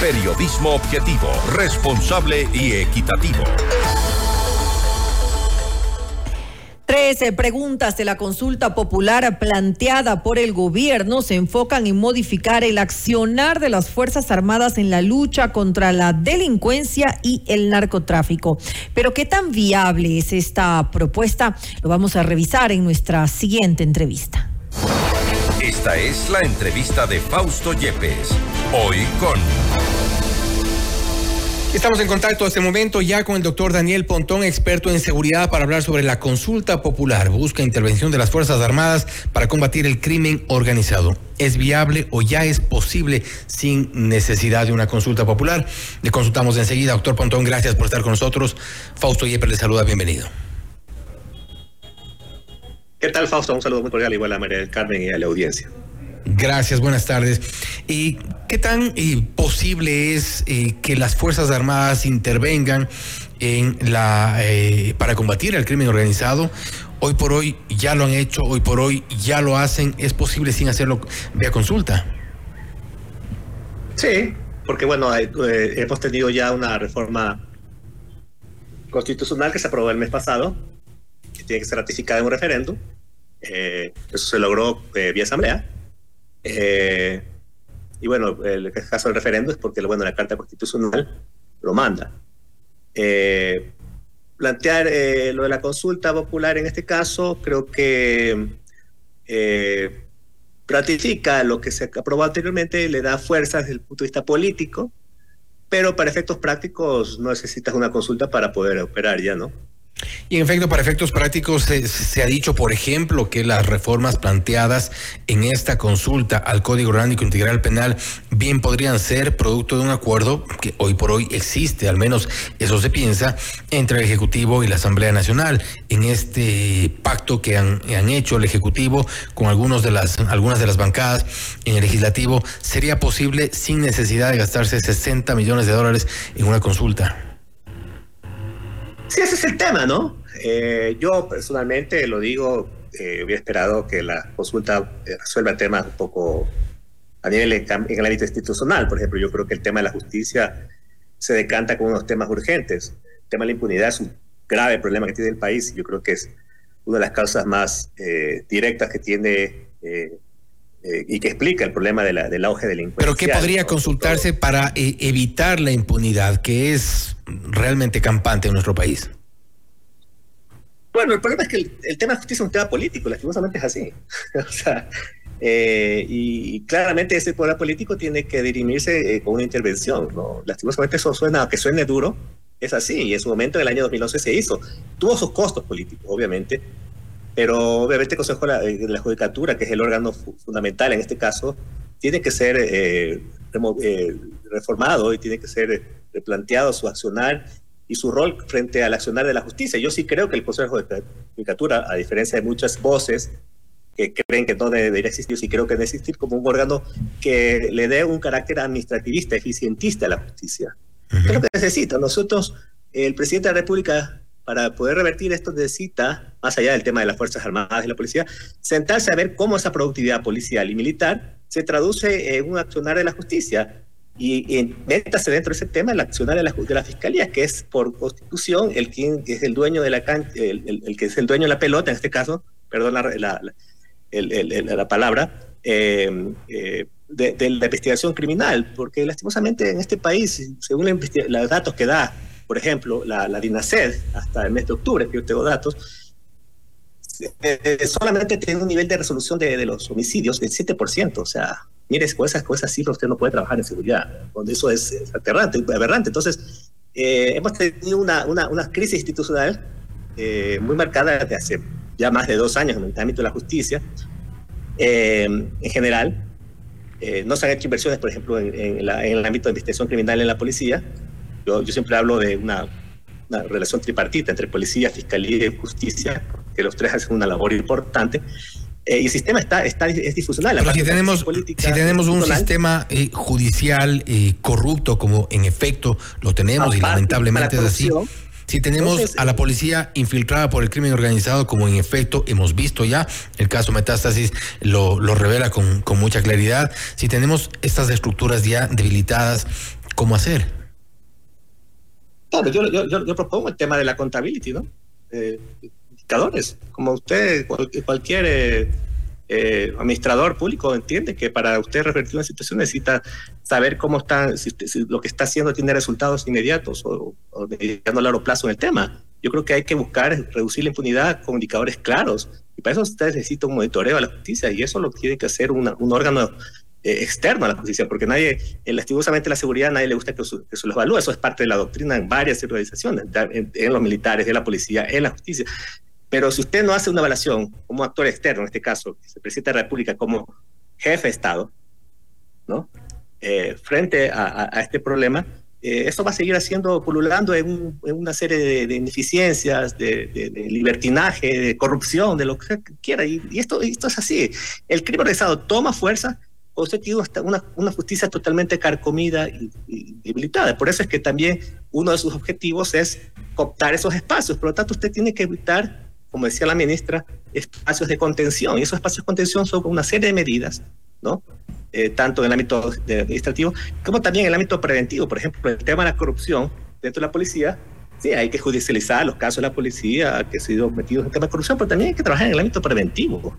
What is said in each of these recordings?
Periodismo objetivo, responsable y equitativo. Trece preguntas de la consulta popular planteada por el gobierno se enfocan en modificar el accionar de las Fuerzas Armadas en la lucha contra la delincuencia y el narcotráfico. Pero ¿qué tan viable es esta propuesta? Lo vamos a revisar en nuestra siguiente entrevista. Esta es la entrevista de Fausto Yepes. Hoy con... Estamos en contacto este momento ya con el doctor Daniel Pontón, experto en seguridad, para hablar sobre la consulta popular. Busca intervención de las Fuerzas Armadas para combatir el crimen organizado. ¿Es viable o ya es posible sin necesidad de una consulta popular? Le consultamos enseguida. Doctor Pontón, gracias por estar con nosotros. Fausto Yepes le saluda, bienvenido. ¿Qué tal, Fausto? Un saludo muy cordial, igual a María del Carmen y a la audiencia. Gracias, buenas tardes. ¿Y qué tan eh, posible es eh, que las Fuerzas Armadas intervengan en la eh, para combatir el crimen organizado? Hoy por hoy ya lo han hecho, hoy por hoy ya lo hacen. ¿Es posible sin hacerlo vía consulta? Sí, porque bueno, hemos tenido ya una reforma constitucional que se aprobó el mes pasado, que tiene que ser ratificada en un referéndum. Eso se logró vía asamblea eh, y bueno, el caso del referendo es porque bueno, la Carta Constitucional lo manda. Eh, plantear eh, lo de la consulta popular en este caso, creo que ratifica lo que se aprobó anteriormente, le da fuerza desde el punto de vista político, pero para efectos prácticos no necesitas una consulta para poder operar ya, ¿no? Y en efecto, para efectos prácticos, se, ha dicho, por ejemplo, que las reformas planteadas en esta consulta al Código Orgánico Integral Penal bien podrían ser producto de un acuerdo que hoy por hoy existe, al menos eso se piensa, entre el Ejecutivo y la Asamblea Nacional. En este pacto que han, han hecho el Ejecutivo con algunos de las, algunas de las bancadas en el Legislativo, ¿sería posible sin necesidad de gastarse 60 millones de dólares en una consulta? Sí, ese es el tema, ¿no? Eh, yo personalmente lo digo, eh, hubiera esperado que la consulta eh, resuelva temas un poco a nivel en, el ámbito institucional. Por ejemplo, yo creo que el tema de la justicia se decanta con unos temas urgentes. El tema de la impunidad es un grave problema que tiene el país. Yo creo que es una de las causas más directas que tiene y que explica el problema de la, del auge de la impunidad. Pero ¿qué podría consultarse para evitar la impunidad, que es realmente campante en nuestro país? Bueno, el problema es que el, tema de justicia es un tema político, lastimosamente es así. o sea, eh, y claramente ese poder político tiene que dirimirse eh, con una intervención. ¿no? Lastimosamente eso suena, que suene duro, es así, y en su momento en el año 2011 se hizo. Tuvo sus costos políticos, obviamente, pero obviamente el Consejo de la, Judicatura, que es el órgano fundamental en este caso, tiene que ser eh, reformado y tiene que ser replanteado su accionar y su rol frente al accionar de la justicia. Yo sí creo que el Consejo de Judicatura, a diferencia de muchas voces que creen que no debería existir, yo sí creo que debe existir como un órgano que le dé un carácter administrativista, eficientista a la justicia. ¿Qué es lo que necesita? Nosotros, el presidente de la República, para poder revertir esto, necesita, más allá del tema de las Fuerzas Armadas y la policía, sentarse a ver cómo esa productividad policial y militar se traduce en un accionar de la justicia. Y, y métase dentro de ese tema el accionar de la, de la fiscalía, que es por constitución el quien es el dueño de la el, el, que es el dueño de la pelota, en este caso, perdón la, la, la palabra, eh, eh, de, la investigación criminal, porque lastimosamente en este país, según los datos que da, por ejemplo, la, la DINASED, hasta el mes de octubre, que yo tengo datos, eh, solamente tiene un nivel de resolución de, de los homicidios del 7%, o sea, mire, con esas, cosas cifras usted no puede trabajar en seguridad, eso es, aterrante, aberrante. Entonces, eh, hemos tenido una, una, una crisis institucional eh, muy marcada desde hace ya más de dos años en el ámbito de la justicia. Eh, en general, no se han hecho inversiones, por ejemplo, en, en, el ámbito de investigación criminal en la policía. Yo, yo siempre hablo de una, una relación tripartita entre policía, fiscalía y justicia, que los tres hacen una labor importante. Eh, y el sistema está, está es disfuncional. Pero si tenemos, si tenemos un sistema eh, judicial eh, corrupto, como en efecto lo tenemos y lamentablemente es así. Si tenemos a la policía infiltrada por el crimen organizado, como en efecto hemos visto ya, el caso Metástasis lo, lo revela con, con mucha claridad. Si tenemos estas estructuras ya debilitadas, cómo hacer. Claro, yo, yo, propongo el tema de la contabilidad, ¿no? Eh, indicadores, como usted, cualquier eh, eh, administrador público entiende que para usted revertir una situación necesita saber cómo está, si, lo que está haciendo tiene resultados inmediatos o, o a largo plazo en el tema. Yo creo que hay que buscar reducir la impunidad con indicadores claros. Y para eso usted necesita un monitoreo a la justicia y eso lo tiene que hacer un órgano eh, externo a la justicia, porque nadie, lastimosamente la seguridad, nadie le gusta que, se lo evalúe. Eso es parte de la doctrina en varias organizaciones, en, los militares, en la policía, en la justicia. Pero si usted no hace una evaluación como actor externo, en este caso, el presidente de la República como jefe de Estado, ¿no? Eh, frente a, este problema, eh, esto va a seguir haciendo, pululando en, una serie de, ineficiencias, de, libertinaje, de corrupción, de lo que quiera. Y, esto, esto es así. El crimen organizado toma fuerza usted tiene una, una justicia totalmente carcomida y, debilitada. Por eso es que también uno de sus objetivos es cooptar esos espacios. Por lo tanto, usted tiene que evitar, como decía la ministra, espacios de contención. Y esos espacios de contención son una serie de medidas, ¿no? Eh, tanto en el ámbito administrativo como también en el ámbito preventivo. Por ejemplo, el tema de la corrupción dentro de la policía, sí, hay que judicializar los casos de la policía que han sido metidos en el tema de corrupción, pero también hay que trabajar en el ámbito preventivo.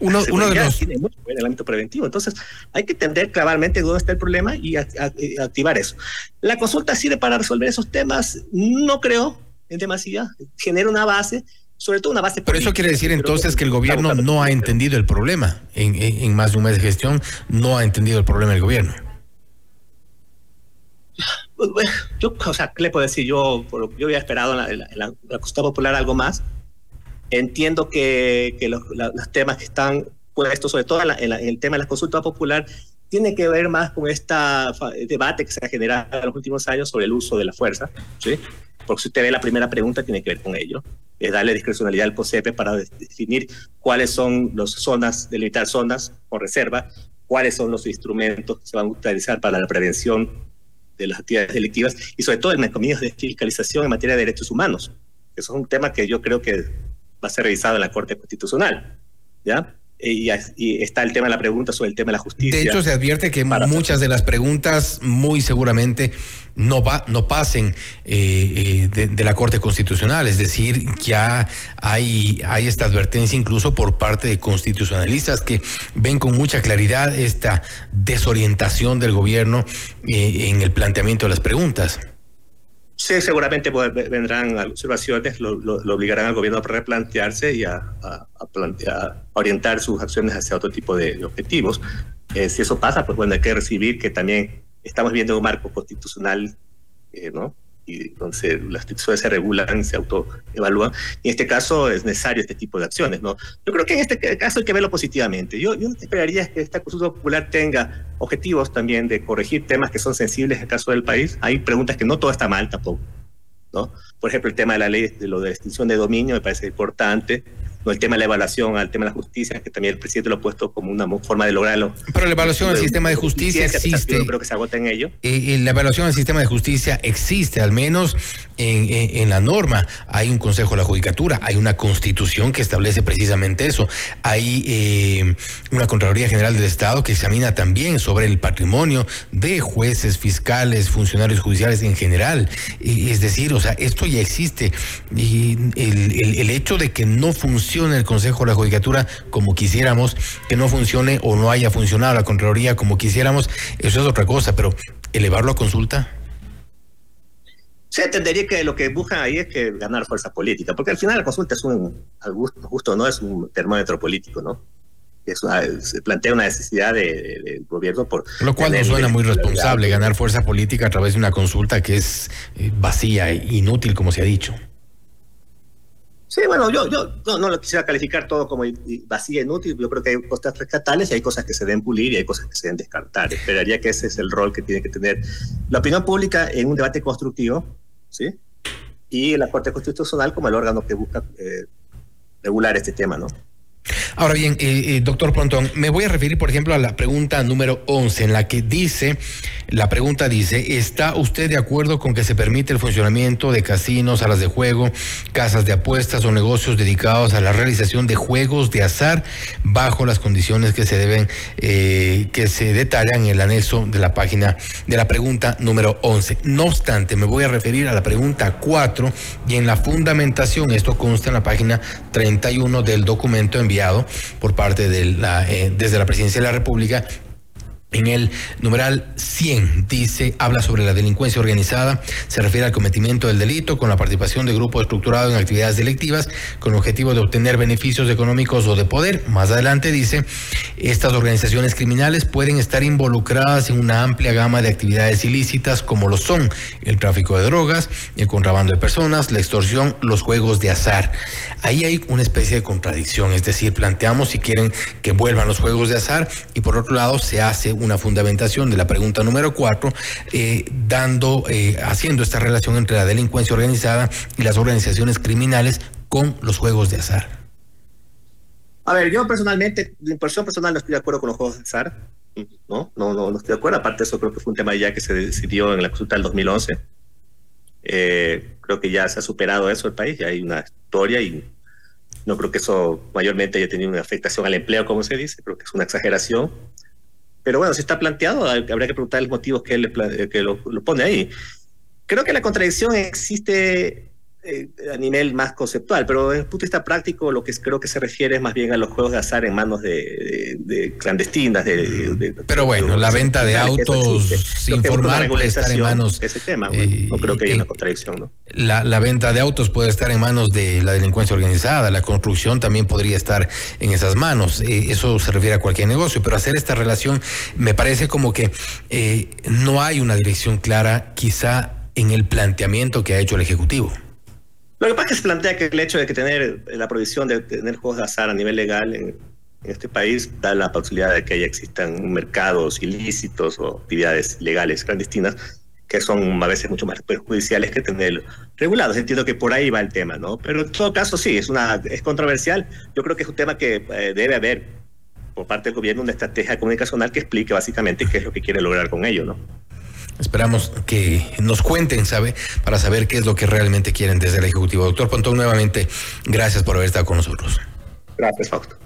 Uno, de los... Tiene mucho en el ámbito preventivo. Entonces, hay que entender claramente dónde está el problema y activar eso. La consulta sirve para resolver esos temas, no creo, en demasía, genera una base, sobre todo una base Pero eso quiere decir entonces que el gobierno no ha entendido el problema. En, más de un mes de gestión, no ha entendido el problema el gobierno. Pues, yo, o sea, ¿qué le puedo decir? Yo, yo había esperado en la, en la consulta popular algo más Entiendo que, los, temas que están puestos, sobre todo en, el tema de la consulta popular, tiene que ver más con este debate que se ha generado en los últimos años sobre el uso de la fuerza, ¿sí? Porque si usted ve la primera pregunta, tiene que ver con ello. Es darle discrecionalidad al POSEPE para definir cuáles son las zonas, delimitar zonas o reserva, cuáles son los instrumentos que se van a utilizar para la prevención de las actividades delictivas y sobre todo el mecanismo de fiscalización en materia de derechos humanos. Eso es un tema que yo creo que va a ser revisado en la Corte Constitucional. ¿Ya? Y, está el tema de la pregunta sobre el tema de la justicia. De hecho, se advierte que muchas de las preguntas muy seguramente no, va, no pasen eh, eh, de, la Corte Constitucional, es decir, ya hay, hay esta advertencia incluso por parte de constitucionalistas que ven con mucha claridad esta desorientación del gobierno eh, en el planteamiento de las preguntas. Sí, seguramente vendrán observaciones, lo, obligarán al gobierno a replantearse y a, plantear, orientar sus acciones hacia otro tipo de, objetivos. Eh, si eso pasa, pues bueno, hay que recibir que también estamos viendo un marco constitucional, eh, ¿no? Y entonces las instituciones se regulan, se autoevalúan. Y en este caso es necesario este tipo de acciones, ¿no? Yo creo que en este caso hay que verlo positivamente. Yo, yo esperaría que esta consulta popular tenga objetivos también de corregir temas que son sensibles en el caso del país. Hay preguntas que no todo está mal tampoco, ¿no? Por ejemplo, el tema de la ley de lo de extinción de dominio me parece importante el tema de la evaluación al tema de la justicia, que también el presidente lo ha puesto como una forma de lograrlo. Pero la evaluación al sistema de justicia existe. Yo creo que se agota en ello. Eh, la evaluación al sistema de justicia existe, al menos en, la norma. Hay un Consejo de la Judicatura, hay una constitución que establece precisamente eso. Hay eh, una Contraloría General del Estado que examina también sobre el patrimonio de jueces, fiscales, funcionarios judiciales en general. es decir, o sea, esto ya existe. Y el, el hecho de que no funcione el Consejo de la Judicatura como quisiéramos, que no funcione o no haya funcionado la Contraloría como quisiéramos, eso es otra cosa, pero elevarlo a consulta. Se entendería que lo que buscan ahí es que ganar fuerza política, porque al final la consulta es un, justo no es un termómetro político, ¿no? se plantea una necesidad del gobierno por... Lo cual no suena muy responsable, ganar fuerza política a través de una consulta que es eh, vacía e inútil, como se ha dicho. Sí, bueno, yo, yo no, lo quisiera calificar todo como vacía, inútil. Yo creo que hay cosas rescatables y hay cosas que se deben pulir y hay cosas que se deben descartar. Esperaría que ese es el rol que tiene que tener la opinión pública en un debate constructivo, ¿sí? Y la Corte Constitucional como el órgano que busca eh, regular este tema, ¿no? Ahora bien, eh, eh, doctor Pontón, me voy a referir, por ejemplo, a la pregunta número 11, en la que dice La pregunta dice, ¿está usted de acuerdo con que se permite el funcionamiento de casinos, salas de juego, casas de apuestas o negocios dedicados a la realización de juegos de azar bajo las condiciones que se deben, eh, que se detallan en el anexo de la página de la pregunta número 11? No obstante, me voy a referir a la pregunta 4 y en la fundamentación, esto consta en la página 31 del documento enviado por parte de la, eh, desde la Presidencia de la República en el numeral 100 dice, habla sobre la delincuencia organizada, se refiere al cometimiento del delito con la participación de grupos estructurados en actividades delictivas con el objetivo de obtener beneficios económicos o de poder. Más adelante dice, estas organizaciones criminales pueden estar involucradas en una amplia gama de actividades ilícitas como lo son el tráfico de drogas, el contrabando de personas, la extorsión, los juegos de azar. Ahí hay una especie de contradicción, es decir, planteamos si quieren que vuelvan los juegos de azar y por otro lado se hace una fundamentación de la pregunta número cuatro, eh, dando, eh, haciendo esta relación entre la delincuencia organizada y las organizaciones criminales con los juegos de azar. A ver, yo personalmente, de impresión personal, no estoy de acuerdo con los juegos de azar. ¿no? No, no, no estoy de acuerdo. Aparte, eso creo que fue un tema ya que se decidió en la consulta del 2011. Eh, creo que ya se ha superado eso el país, ya hay una historia y no creo que eso mayormente haya tenido una afectación al empleo, como se dice, creo que es una exageración. Pero bueno, si está planteado, habría que preguntar los motivos que, él, que lo, pone ahí. Creo que la contradicción existe eh, a nivel más conceptual, pero desde el punto de vista práctico lo que creo que se refiere es más bien a los juegos de azar en manos de, clandestinas. De, pero bueno, la venta de autos informal puede estar en manos... Ese tema, eh, no creo que haya una contradicción. ¿no? La, la venta de autos puede estar en manos de la delincuencia organizada, la construcción también podría estar en esas manos, eh, eso se refiere a cualquier negocio, pero hacer esta relación me parece como que no hay una dirección clara quizá en el planteamiento que ha hecho el Ejecutivo. Lo que pasa es que se plantea que el hecho de que tener la prohibición de tener juegos de azar a nivel legal en, este país da la posibilidad de que haya existan mercados ilícitos o actividades legales clandestinas que son a veces mucho más perjudiciales que tener regulados. Entiendo que por ahí va el tema, ¿no? Pero en todo caso sí, es, una, es controversial. Yo creo que es un tema que eh, debe haber por parte del gobierno una estrategia comunicacional que explique básicamente qué es lo que quiere lograr con ello, ¿no? Esperamos que nos cuenten, ¿sabe? Para saber qué es lo que realmente quieren desde el Ejecutivo. Doctor Pontón, nuevamente, gracias por haber estado con nosotros. Gracias, Fausto.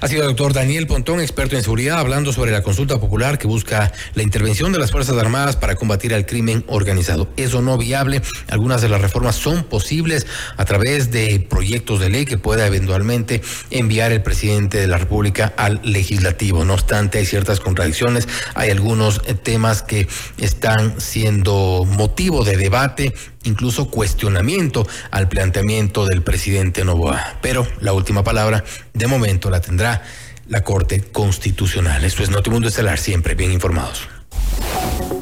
Ha sido el doctor Daniel Pontón, experto en seguridad, hablando sobre la consulta popular que busca la intervención de las Fuerzas Armadas para combatir al crimen organizado. Eso no viable. Algunas de las reformas son posibles a través de proyectos de ley que pueda eventualmente enviar el presidente de la República al legislativo. No obstante, hay ciertas contradicciones. Hay algunos temas que están siendo motivo de debate incluso cuestionamiento al planteamiento del presidente Novoa. Pero la última palabra, de momento, la tendrá la Corte Constitucional. Esto es Notimundo Estelar, siempre bien informados.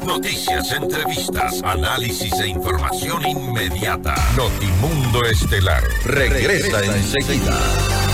Noticias, entrevistas, análisis e información inmediata. Notimundo Estelar regresa enseguida.